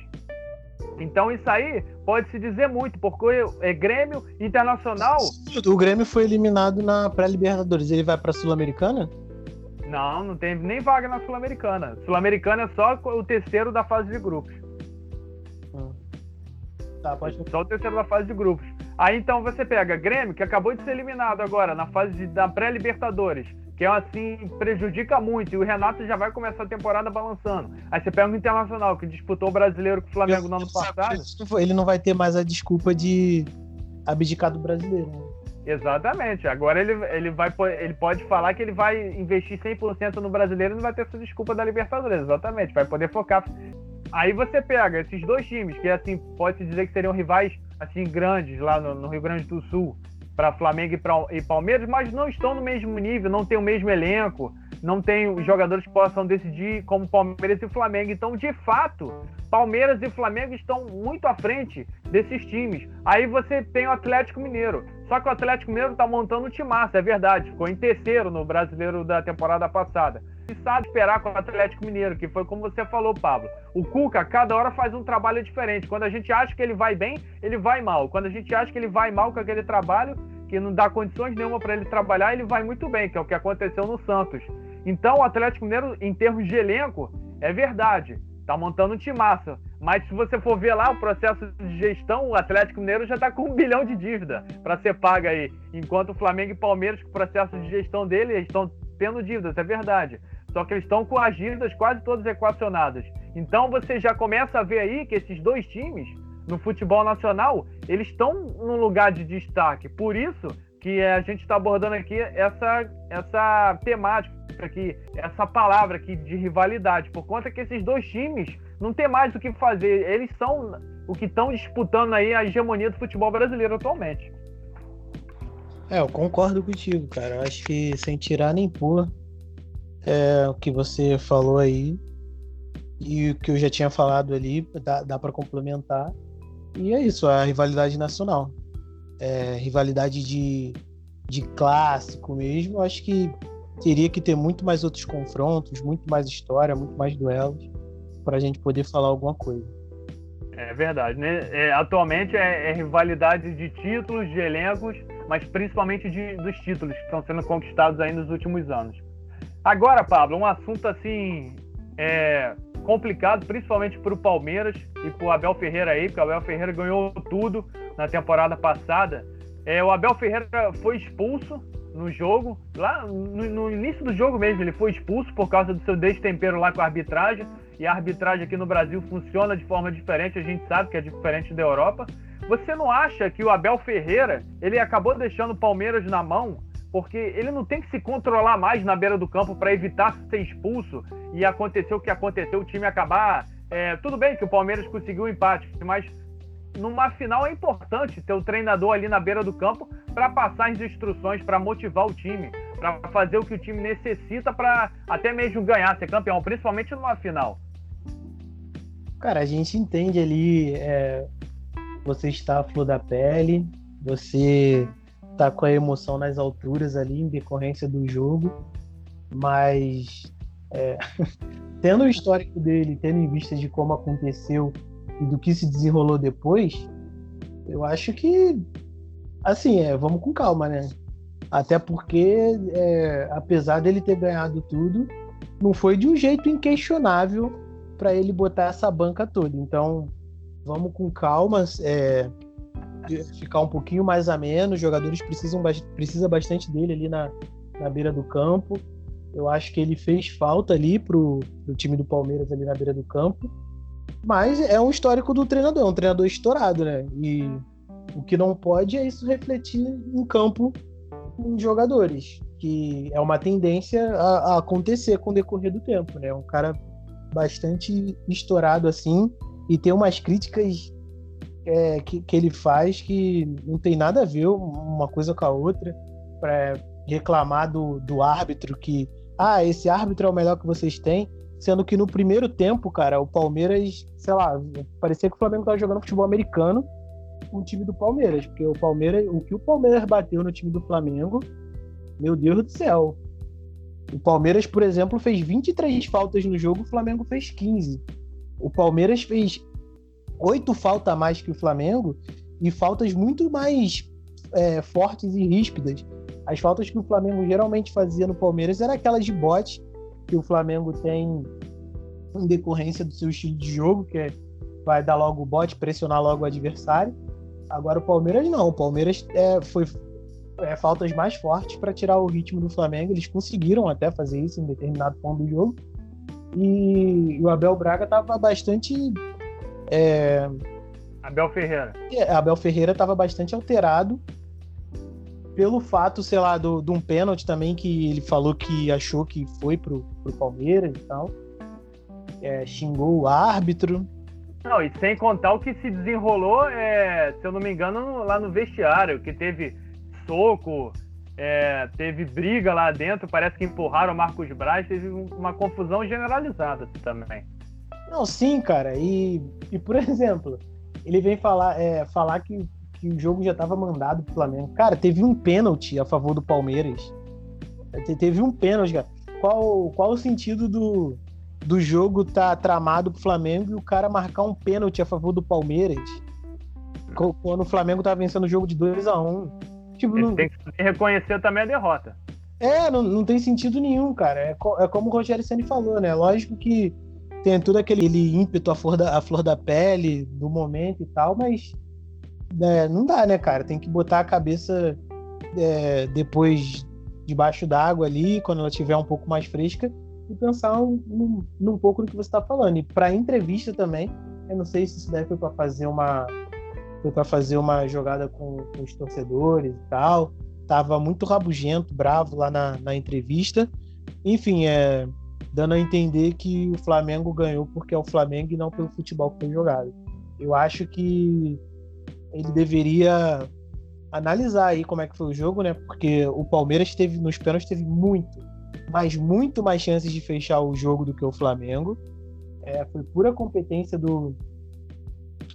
Então isso aí pode se dizer muito, porque é Grêmio Internacional. O Grêmio foi eliminado na pré-Libertadores. Ele vai para a Sul-Americana? Não, não tem nem vaga na Sul-Americana. Sul-Americana é só o terceiro da fase de grupos. Hum. Tá, pode... Só o terceiro da fase de grupos. Aí então você pega Grêmio, que acabou de ser eliminado agora na fase de, da pré-Libertadores que é assim prejudica muito. E o Renato já vai começar a temporada balançando. Aí você pega o Internacional, que disputou o brasileiro com o Flamengo no ano passado. Ele não vai ter mais a desculpa de abdicar do brasileiro. Né? Exatamente. Agora ele, ele, vai, ele pode falar que ele vai investir 100% no brasileiro e não vai ter essa desculpa da Libertadores. Exatamente. Vai poder focar. Aí você pega esses dois times, que assim, pode-se dizer que seriam rivais assim grandes lá no, no Rio Grande do Sul para Flamengo e, pra, e Palmeiras, mas não estão no mesmo nível, não tem o mesmo elenco, não tem os jogadores que possam decidir como Palmeiras e Flamengo. Então, de fato, Palmeiras e Flamengo estão muito à frente desses times. Aí você tem o Atlético Mineiro. Só que o Atlético Mineiro está montando um timaço, é verdade. Ficou em terceiro no brasileiro da temporada passada. Sabe esperar com o Atlético Mineiro, que foi como você falou, Pablo. O Cuca, cada hora faz um trabalho diferente. Quando a gente acha que ele vai bem, ele vai mal. Quando a gente acha que ele vai mal com aquele trabalho, que não dá condições nenhuma para ele trabalhar, ele vai muito bem, que é o que aconteceu no Santos. Então, o Atlético Mineiro, em termos de elenco, é verdade, tá montando um timaço. Mas se você for ver lá o processo de gestão, o Atlético Mineiro já está com um bilhão de dívida para ser paga aí. Enquanto o Flamengo e Palmeiras, com o processo de gestão dele, estão tendo dívidas, é verdade. Só que eles estão com as quase todas equacionadas. Então você já começa a ver aí que esses dois times no futebol nacional, eles estão num lugar de destaque. Por isso que a gente está abordando aqui essa, essa temática aqui, essa palavra aqui de rivalidade, por conta que esses dois times não tem mais o que fazer. Eles são o que estão disputando aí a hegemonia do futebol brasileiro atualmente. É, eu concordo contigo, cara. Eu acho que sem tirar nem pôr é, o que você falou aí, E o que eu já tinha falado ali, dá, dá para complementar. E é isso, a rivalidade nacional. É, rivalidade de, de clássico mesmo, acho que teria que ter muito mais outros confrontos, muito mais história, muito mais duelos, para a gente poder falar alguma coisa. É verdade, né? É, atualmente é, é, rivalidade de títulos, de elencos, mas principalmente de, dos títulos que estão sendo conquistados aí nos últimos anos. Agora, Pablo, um assunto assim é, complicado, principalmente para o Palmeiras e para o Abel Ferreira aí, porque o Abel Ferreira ganhou tudo na temporada passada. É, o Abel Ferreira foi expulso no jogo, lá no, no, início do jogo mesmo, ele foi expulso por causa do seu destempero lá com a arbitragem. E a arbitragem aqui no Brasil funciona de forma diferente, a gente sabe que é diferente da Europa. Você não acha que o Abel Ferreira ele acabou deixando o Palmeiras na mão porque ele não tem que se controlar mais na beira do campo para evitar ser expulso e acontecer o que aconteceu, o time acabar. É, tudo bem que o Palmeiras conseguiu um empate, mas numa final é importante ter o treinador ali na beira do campo para passar as instruções, para motivar o time, para fazer o que o time necessita para até mesmo ganhar, ser campeão, principalmente numa final. Cara, a gente entende ali, é, você está a flor da pele, você tá com a emoção nas alturas ali em decorrência do jogo, mas é, tendo o histórico dele, tendo em vista de como aconteceu e do que se desenrolou depois, eu acho que assim, é, vamos com calma, né? Até porque, é, apesar dele ter ganhado tudo, não foi de um jeito inquestionável para ele botar essa banca toda. Então, vamos com calma. É, ficar um pouquinho mais ameno. Os jogadores precisam precisa bastante dele ali na, na beira do campo. Eu acho que ele fez falta ali pro, pro time do Palmeiras ali na beira do campo. Mas é um histórico do treinador, é um treinador estourado, né? E o que não pode é isso refletir em campo em jogadores, que é uma tendência a, a acontecer com o decorrer do tempo, né? Um cara bastante estourado assim e tem umas críticas é, que, que ele faz que não tem nada a ver uma coisa com a outra para reclamar do, do árbitro que ah, esse árbitro é o melhor que vocês têm, sendo que no primeiro tempo, cara, o Palmeiras, sei lá, parecia que o Flamengo tava jogando futebol americano com o time do Palmeiras, porque o Palmeiras, o que o Palmeiras bateu no time do Flamengo, meu Deus do céu. O Palmeiras, por exemplo, fez 23 faltas no jogo, o Flamengo fez 15. O Palmeiras fez oito faltas a mais que o Flamengo e faltas muito mais é, fortes e ríspidas. As faltas que o Flamengo geralmente fazia no Palmeiras eram aquelas de bote que o Flamengo tem em decorrência do seu estilo de jogo, que é, vai dar logo o bote, pressionar logo o adversário. Agora o Palmeiras não. O Palmeiras é, foi é, faltas mais fortes para tirar o ritmo do Flamengo. Eles conseguiram até fazer isso em determinado ponto do jogo. E o Abel Braga estava bastante é... Abel Ferreira. É, Abel Ferreira estava bastante alterado pelo fato, sei lá, do, de um pênalti também que ele falou que achou que foi pro, pro Palmeiras e tal. É, xingou o árbitro. Não, e sem contar o que se desenrolou, é, se eu não me engano, lá no vestiário, que teve soco, é, teve briga lá dentro, parece que empurraram o Marcos Braz, teve uma confusão generalizada também. Não, sim, cara. E, e por exemplo, ele vem falar, é, falar que, que o jogo já estava mandado pro Flamengo. Cara, teve um pênalti a favor do Palmeiras. Teve um pênalti, cara. Qual, qual o sentido do, do jogo tá tramado pro Flamengo e o cara marcar um pênalti a favor do Palmeiras? Quando o Flamengo tá vencendo o jogo de 2 a 1 um. tipo, não... tem que reconhecer também a derrota. É, não, não tem sentido nenhum, cara. É, co é como o Rogério Senna falou, né? Lógico que tem todo aquele ímpeto, a flor, da, a flor da pele, do momento e tal, mas é, não dá, né, cara? Tem que botar a cabeça é, depois debaixo d'água ali, quando ela estiver um pouco mais fresca, e pensar um, um, um pouco do que você está falando. E para entrevista também, eu não sei se isso daí foi para fazer uma foi para fazer uma jogada com, com, os torcedores e tal. Tava muito rabugento, bravo lá na, na entrevista. Enfim, é, dando a entender que o Flamengo ganhou porque é o Flamengo e não pelo futebol que foi jogado. Eu acho que ele deveria analisar aí como é que foi o jogo, né? Porque o Palmeiras teve nos pênaltis teve muito, mas muito mais chances de fechar o jogo do que o Flamengo. É, foi pura competência do,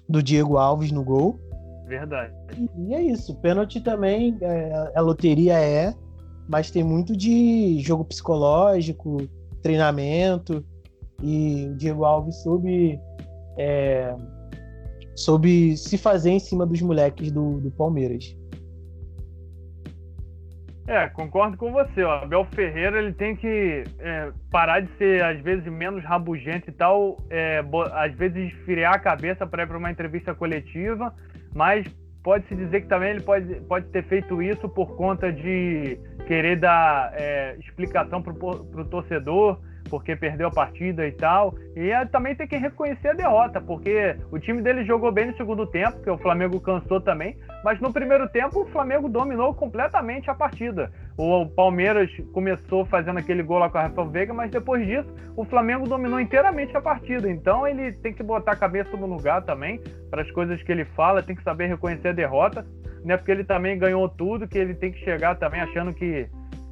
do Diego Alves no gol. Verdade. E, e é isso. Pênalti também, é, a loteria é, mas tem muito de jogo psicológico, treinamento. E o Diego Alves soube, é, soube se fazer em cima dos moleques do, do Palmeiras. É, concordo com você. Ó. Abel Ferreira ele tem que é, parar de ser, às vezes, menos rabugento e tal, é, às vezes esfriar a cabeça para ir para uma entrevista coletiva, mas pode-se dizer que também ele pode, pode ter feito isso por conta de querer dar é, explicação para o torcedor, porque perdeu a partida e tal. E é, também tem que reconhecer a derrota, porque o time dele jogou bem no segundo tempo, que o Flamengo cansou também, mas no primeiro tempo o Flamengo dominou completamente a partida. O Palmeiras começou fazendo aquele gol lá com a Rafael Veiga, mas depois disso o Flamengo dominou inteiramente a partida. Então ele tem que botar a cabeça no lugar também para as coisas que ele fala, tem que saber reconhecer a derrota, né? Porque ele também ganhou tudo, que ele tem que chegar também achando que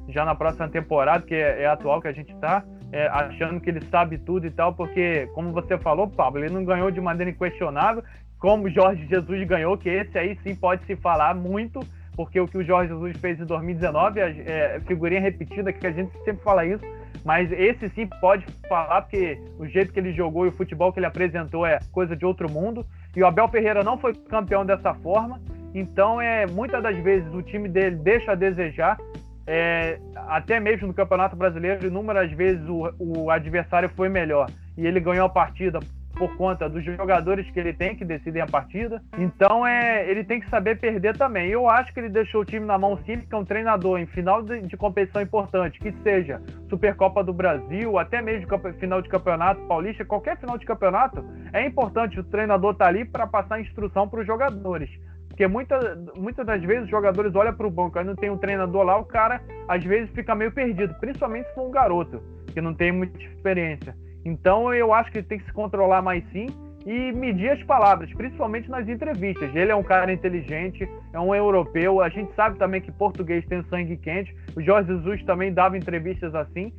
já na próxima temporada, que é, é atual que a gente está, é, achando que ele sabe tudo e tal, porque, como você falou, Pablo, ele não ganhou de maneira inquestionável, como Jorge Jesus ganhou, que esse aí sim pode se falar muito, porque o que o Jorge Jesus fez em 2019 é, é figurinha repetida, que a gente sempre fala isso, mas esse sim pode falar, porque o jeito que ele jogou e o futebol que ele apresentou é coisa de outro mundo. E o Abel Ferreira não foi campeão dessa forma, então é muitas das vezes o time dele deixa a desejar é, até mesmo no Campeonato Brasileiro, inúmeras vezes o, o adversário foi melhor e ele ganhou a partida por conta dos jogadores que ele tem que decidem a partida. Então é, ele tem que saber perder também. Eu acho que ele deixou o time na mão simples, que é um treinador em final de, de competição importante, que seja Supercopa do Brasil, até mesmo final de campeonato paulista, qualquer final de campeonato, é importante o treinador estar tá ali para passar instrução para os jogadores. Porque muitas muita das vezes os jogadores olham para o banco, aí não tem um treinador lá, o cara às vezes fica meio perdido, principalmente se for um garoto, que não tem muita experiência. Então eu acho que ele tem que se controlar mais sim e medir as palavras, principalmente nas entrevistas. Ele é um cara inteligente, é um europeu, a gente sabe também que português tem sangue quente. O Jorge Jesus também dava entrevistas assim.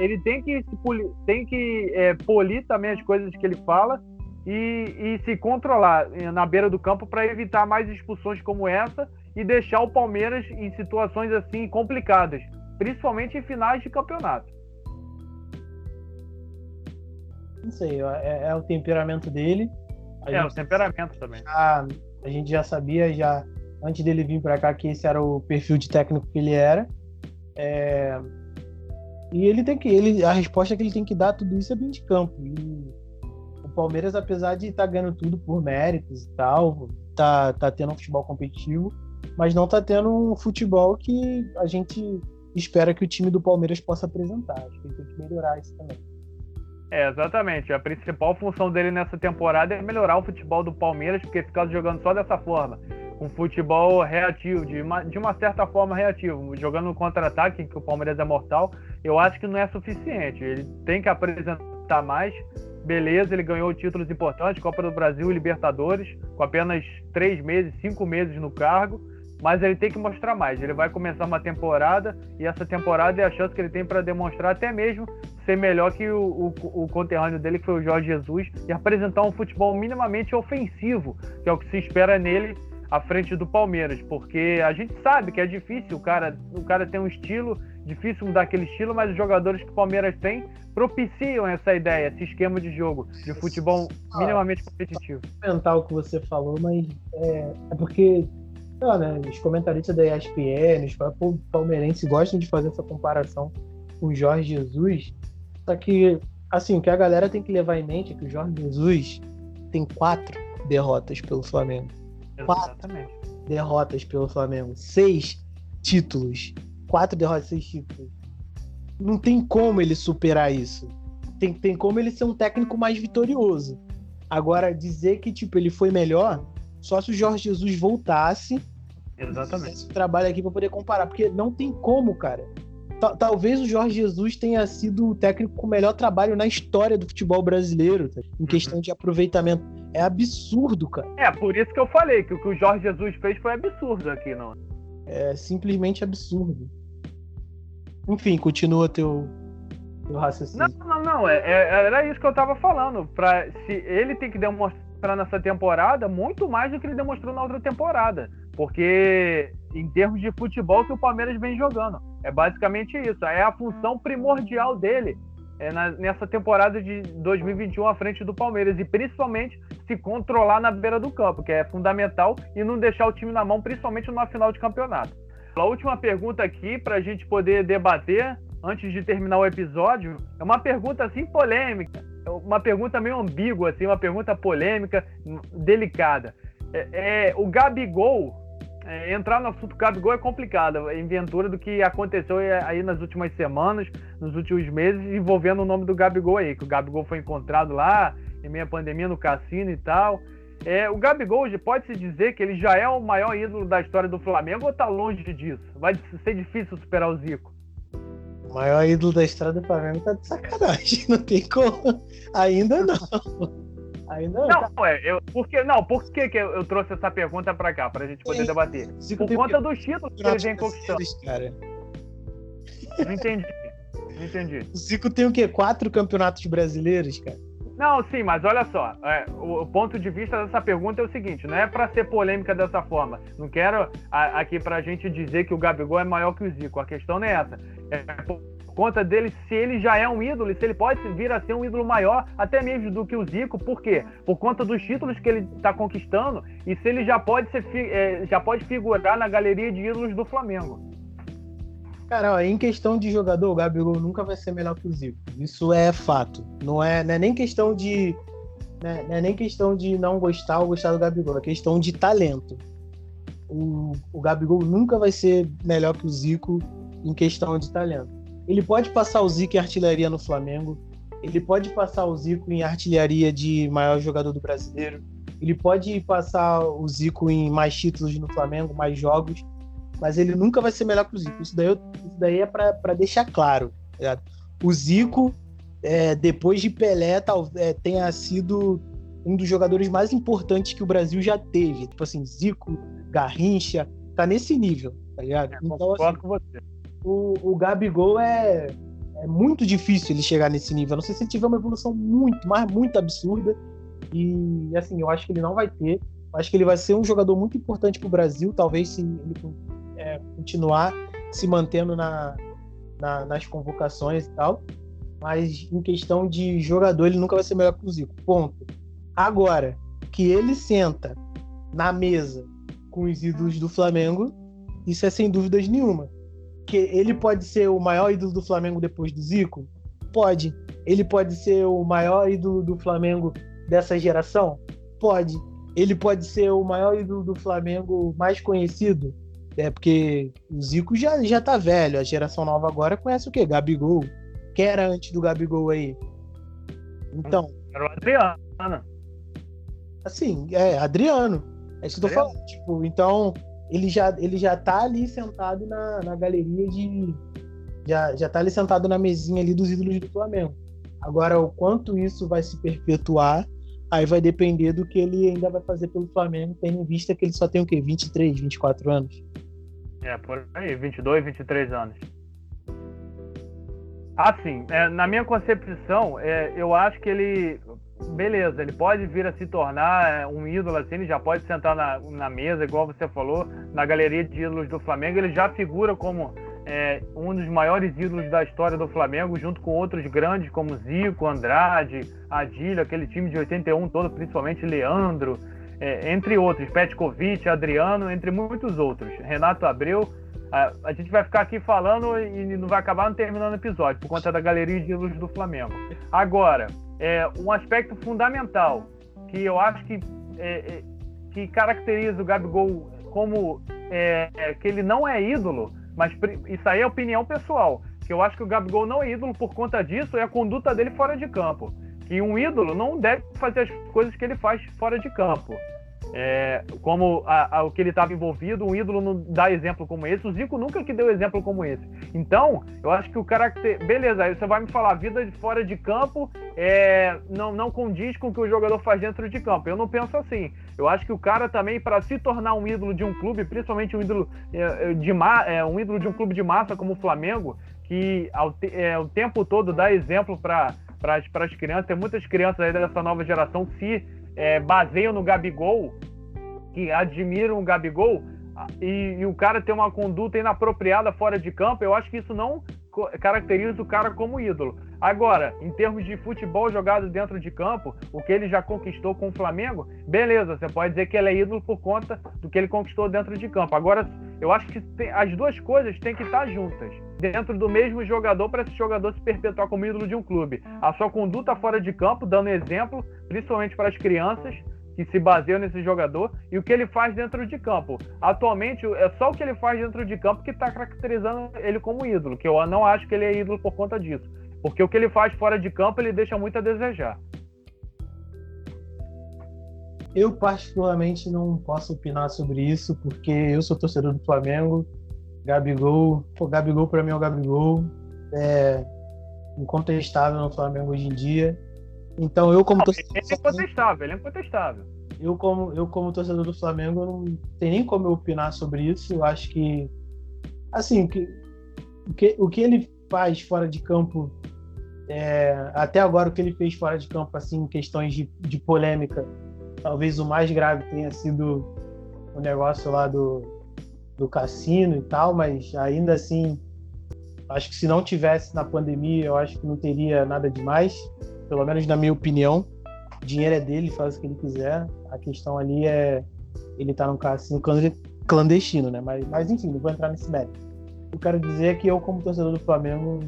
Ele tem que, tem que é, polir também as coisas que ele fala e, e se controlar eh, na beira do campo para evitar mais expulsões como essa e deixar o Palmeiras em situações assim complicadas, principalmente em finais de campeonato. Não sei, é, é o temperamento dele. A é, o temperamento também. Já, a gente já sabia, já antes dele vir para cá, que esse era o perfil de técnico que ele era. É, e ele tem que. Ele, a resposta que ele tem que dar tudo isso é bem de campo. E Palmeiras, apesar de estar tá ganhando tudo por méritos e tal, tá, tá tendo um futebol competitivo, mas não tá tendo um futebol que a gente espera que o time do Palmeiras possa apresentar. Acho que ele tem que melhorar isso também. É, exatamente. A principal função dele nessa temporada é melhorar o futebol do Palmeiras, porque ficar jogando só dessa forma, um futebol reativo, de uma, de uma certa forma reativo, jogando contra-ataque, que o Palmeiras é mortal, eu acho que não é suficiente. Ele tem que apresentar mais, beleza, ele ganhou títulos importantes, Copa do Brasil e Libertadores, com apenas três meses, cinco meses no cargo, mas ele tem que mostrar mais. Ele vai começar uma temporada e essa temporada é a chance que ele tem para demonstrar até mesmo ser melhor que o, o, o, conterrâneo dele, que foi o Jorge Jesus, e apresentar um futebol minimamente ofensivo, que é o que se espera nele à frente do Palmeiras, porque a gente sabe que é difícil, o cara, o cara tem um estilo, difícil mudar aquele estilo, mas os jogadores que o Palmeiras tem propiciam essa ideia, esse esquema de jogo, de futebol minimamente competitivo. O que você falou, mas é, é porque né, os comentaristas da ESPN, os palmeirenses gostam de fazer essa comparação com o Jorge Jesus, só que, assim, o que a galera tem que levar em mente é que o Jorge Jesus tem quatro derrotas pelo Flamengo. Exatamente. Quatro derrotas pelo Flamengo. Seis títulos. Quatro derrotas, seis títulos não tem como ele superar isso. Tem, tem como ele ser um técnico mais vitorioso. Agora, dizer que tipo, ele foi melhor, só se o Jorge Jesus voltasse. Exatamente. Trabalho aqui para poder comparar, porque não tem como, cara. Talvez o Jorge Jesus tenha sido o técnico com o melhor trabalho na história do futebol brasileiro, tá? em questão uhum. de aproveitamento. É absurdo, cara. É, por isso que eu falei que o que o Jorge Jesus fez foi absurdo aqui, não. É simplesmente absurdo. Enfim, continua teu. do raciocínio. Não, não, não. É, é, era isso que eu tava falando. Pra, se ele tem que demonstrar nessa temporada muito mais do que ele demonstrou na outra temporada. Porque em termos de futebol que o Palmeiras vem jogando. É basicamente isso. É a função primordial dele é, na, nessa temporada de 2021 à frente do Palmeiras. E principalmente se controlar na beira do campo, que é fundamental, e não deixar o time na mão, principalmente numa final de campeonato. A última pergunta aqui, para a gente poder debater, antes de terminar o episódio, é uma pergunta assim polêmica, é uma pergunta meio ambígua, assim, uma pergunta polêmica, delicada. É, é o Gabigol, é, entrar no assunto Gabigol é complicado, é inventura do que aconteceu aí nas últimas semanas, nos últimos meses, envolvendo o nome do Gabigol aí, que o Gabigol foi encontrado lá, em meio à pandemia, no cassino e tal. É, o Gabigol pode-se dizer que ele já é o maior ídolo da história do Flamengo ou está longe disso? Vai ser difícil superar o Zico? O maior ídolo da história do Flamengo tá de sacanagem, não tem como. Ainda não. Ainda não. Não, tá. é, eu, porque, não, por que, que eu, trouxe essa pergunta para cá, para a gente poder debater? Por conta dos títulos que ele vem conquistando. Cara. Não entendi. Não entendi. O Zico tem o quê? Quatro campeonatos brasileiros, cara? Não, sim, mas olha só, é, o, ponto de vista dessa pergunta é o seguinte: não é para ser polêmica dessa forma. Não quero a, aqui para a gente dizer que o Gabigol é maior que o Zico. A questão não é essa. É conta dele se ele já é um ídolo e se ele pode vir a ser um ídolo maior, até mesmo do que o Zico. Por quê? Por conta dos títulos que ele está conquistando e se ele já pode ser é, já pode figurar na galeria de ídolos do Flamengo. Cara, ó, em questão de jogador, o Gabigol nunca vai ser melhor que o Zico. Isso é fato. Não é, não é nem questão de. Né, não é nem questão de não gostar ou gostar do Gabigol, é questão de talento. O, o Gabigol nunca vai ser melhor que o Zico em questão de talento. Ele pode passar o Zico em artilharia no Flamengo, ele pode passar o Zico em artilharia de maior jogador do brasileiro, ele pode passar o Zico em mais títulos no Flamengo, mais jogos, mas ele nunca vai ser melhor que o Zico. Isso daí, isso daí é para deixar claro. Tá o Zico, é, depois de Pelé, tal, é, tenha sido um dos jogadores mais importantes que o Brasil já teve. Tipo assim, Zico, Garrincha, tá nesse nível, tá ligado? É, então, assim, com você. O, o Gabigol é, é muito difícil ele chegar nesse nível. A não sei se ele tiver uma evolução muito, mas muito absurda. E assim, eu acho que ele não vai ter. Eu acho que ele vai ser um jogador muito importante para o Brasil, talvez se ele é, continuar se mantendo na, na, nas convocações e tal. Mas em questão de jogador, ele nunca vai ser melhor que o Zico. Ponto. Agora, que ele senta na mesa com os ídolos do Flamengo, isso é sem dúvidas nenhuma. Que ele pode ser o maior ídolo do Flamengo depois do Zico? Pode. Ele pode ser o maior ídolo do Flamengo dessa geração? Pode. Ele pode ser o maior ídolo do Flamengo mais conhecido? É porque o Zico já, já tá velho. A geração nova agora conhece o quê? Gabigol. Quem era antes do Gabigol aí? Então. Era o Adriano. Assim, é, Adriano. É isso que eu tô falando. Tipo, então, ele já, ele já tá ali sentado na, na galeria de. Já, já tá ali sentado na mesinha ali dos ídolos do Flamengo. Agora, o quanto isso vai se perpetuar, aí vai depender do que ele ainda vai fazer pelo Flamengo, tendo em vista que ele só tem o quê? 23, 24 anos. É, por aí, 22, 23 anos. Assim, é, na minha concepção, é, eu acho que ele. Beleza, ele pode vir a se tornar é, um ídolo assim, ele já pode sentar na, na mesa, igual você falou, na galeria de ídolos do Flamengo. Ele já figura como é, um dos maiores ídolos da história do Flamengo, junto com outros grandes como Zico, Andrade, Adílio, aquele time de 81 todo, principalmente Leandro é, entre outros, Petkovic, Adriano, entre muitos outros, Renato Abreu. A, a, gente vai ficar aqui falando e não vai acabar não terminando o episódio, por conta da galeria de luz do Flamengo. Agora, é, um aspecto fundamental que eu acho que, é, é que caracteriza o Gabigol como é, é, que ele não é ídolo, mas isso aí é opinião pessoal. Que eu acho que o Gabigol não é ídolo por conta disso é a conduta dele fora de campo que um ídolo não deve fazer as coisas que ele faz fora de campo. É, como a, a, o que ele estava envolvido, um ídolo não dá exemplo como esse. O Zico nunca que deu exemplo como esse. Então, eu acho que o caracter. Beleza, aí você vai me falar, vida de fora de campo é, não, não condiz com o que o jogador faz dentro de campo. Eu não penso assim. Eu acho que o cara também, para se tornar um ídolo de um clube, principalmente um ídolo, é, de ma, é, um ídolo de um clube de massa como o Flamengo, que ao, é, o tempo todo dá exemplo para as crianças. Tem muitas crianças aí dessa nova geração se é, baseiam no Gabigol, que admiram o Gabigol, e, e, o cara tem uma conduta inapropriada fora de campo, eu acho que isso não caracteriza o cara como ídolo. Agora, em termos de futebol jogado dentro de campo, o que ele já conquistou com o Flamengo, beleza, você pode dizer que ele é ídolo por conta do que ele conquistou dentro de campo. Agora, eu acho que tem, as duas coisas têm que estar juntas, dentro do mesmo jogador, para esse jogador se perpetuar como ídolo de um clube. A sua conduta fora de campo, dando exemplo, principalmente para as crianças, que se baseiam nesse jogador e o que ele faz dentro de campo. Atualmente, é só o que ele faz dentro de campo que está caracterizando ele como ídolo, que eu não acho que ele é ídolo por conta disso. Porque o que ele faz fora de campo, ele deixa muito a desejar. Eu, particularmente, não posso opinar sobre isso, porque eu sou torcedor do Flamengo. Gabigol, pô, Gabigol para mim é o Gabigol. É incontestável no Flamengo hoje em dia. Então eu como torcedor. Ele é incontestável, ele é incontestável. Eu como, eu, como torcedor do Flamengo, não tem nem como eu opinar sobre isso. Eu acho que. Assim, o que, o que, o que ele faz fora de campo. É, até agora, o que ele fez fora de campo, assim, em questões de, de polêmica, talvez o mais grave tenha sido o negócio lá do, do cassino e tal, mas ainda assim, acho que se não tivesse na pandemia, eu acho que não teria nada demais pelo menos na minha opinião. O dinheiro é dele, faz o que ele quiser. A questão ali é ele tá num cassino clandestino, né? Mas, mas enfim, não vou entrar nesse mérito. Eu quero dizer que eu, como torcedor do Flamengo,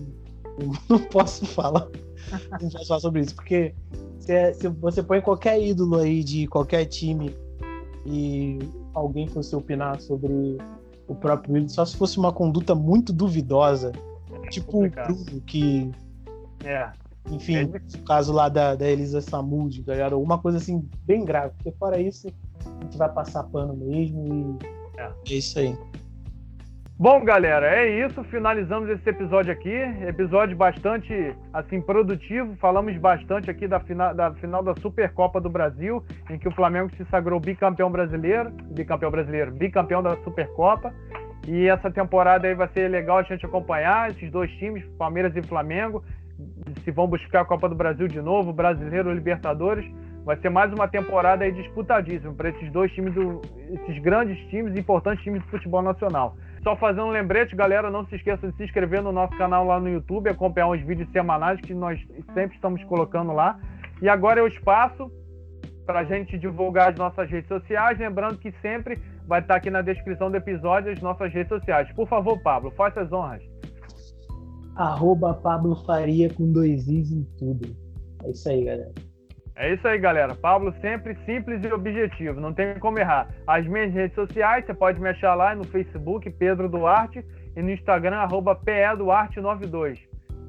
não posso falar, não posso falar sobre isso, porque se, é, se, você põe qualquer ídolo aí de qualquer time e alguém fosse opinar sobre o próprio ídolo, só se fosse uma conduta muito duvidosa, é tipo o Bruno, que é. Enfim, é. o caso lá da, da Elisa Samud, tá ligado? Alguma coisa assim, bem grave. Porque fora isso, a gente vai passar pano mesmo e é, é isso aí. Bom, galera, é isso. Finalizamos esse episódio aqui. Episódio bastante assim produtivo. Falamos bastante aqui da final da, final da Supercopa do Brasil, em que o Flamengo se sagrou bicampeão brasileiro, bicampeão brasileiro, bicampeão da Supercopa. E essa temporada aí vai ser legal a gente acompanhar esses dois times, Palmeiras e Flamengo se vão buscar a Copa do Brasil de novo, Brasileiro Libertadores. Vai ser mais uma temporada disputadíssima para esses dois times, do, esses grandes times, importantes times do futebol nacional. Só fazendo um lembrete, galera, não se esqueça de se inscrever no nosso canal lá no YouTube, acompanhar os vídeos semanais que nós sempre estamos colocando lá. E agora é o espaço para a gente divulgar as nossas redes sociais. Lembrando que sempre vai estar aqui na descrição do episódio as nossas redes sociais. Por favor, Pablo, faça as honras arroba Pablo Faria com dois i's em tudo. É isso aí, galera. É isso aí, galera. Pablo sempre simples e objetivo, não tem como errar. As minhas redes sociais, você pode me achar lá no Facebook, Pedro Duarte, e no Instagram, arroba PEDuarte92.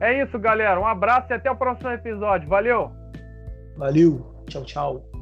É isso, galera. Um abraço e até o próximo episódio. Valeu! Valeu! Tchau, tchau.